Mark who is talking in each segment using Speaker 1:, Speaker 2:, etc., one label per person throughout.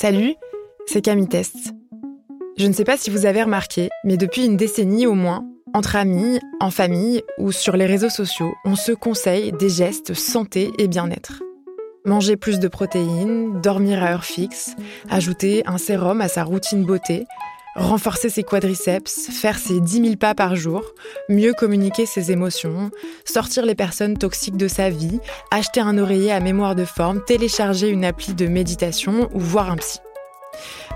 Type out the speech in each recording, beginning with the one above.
Speaker 1: Salut, c'est Camille Test. Je ne sais pas si vous avez remarqué, mais depuis une décennie au moins, entre amis, en famille ou sur les réseaux sociaux, on se conseille des gestes santé et bien-être. Manger plus de protéines, dormir à heure fixe, ajouter un sérum à sa routine beauté, renforcer ses quadriceps, faire ses 10 000 pas par jour, mieux communiquer ses émotions, sortir les personnes toxiques de sa vie, acheter un oreiller à mémoire de forme, télécharger une appli de méditation ou voir un psy.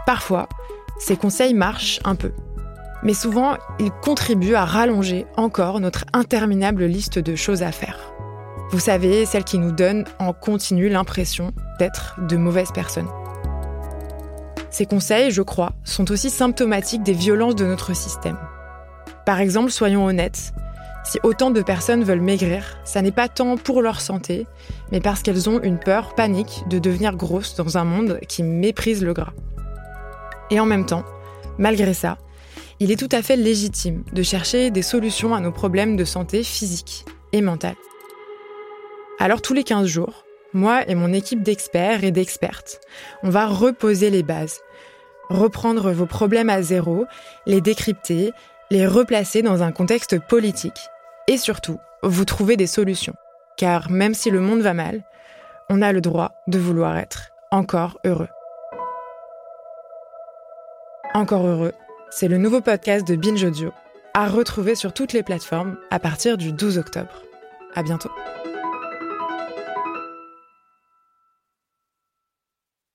Speaker 1: Parfois, ces conseils marchent un peu. Mais souvent, ils contribuent à rallonger encore notre interminable liste de choses à faire. Vous savez, celles qui nous donnent en continu l'impression d'être de mauvaises personnes. Ces conseils, je crois, sont aussi symptomatiques des violences de notre système. Par exemple, soyons honnêtes, si autant de personnes veulent maigrir, ça n'est pas tant pour leur santé, mais parce qu'elles ont une peur panique de devenir grosses dans un monde qui méprise le gras. Et en même temps, malgré ça, il est tout à fait légitime de chercher des solutions à nos problèmes de santé physique et mentale. Alors tous les 15 jours, moi et mon équipe d'experts et d'expertes, on va reposer les bases, reprendre vos problèmes à zéro, les décrypter, les replacer dans un contexte politique et surtout, vous trouver des solutions. Car même si le monde va mal, on a le droit de vouloir être encore heureux. Encore heureux, c'est le nouveau podcast de Binge Audio, à retrouver sur toutes les plateformes à partir du 12 octobre. À bientôt.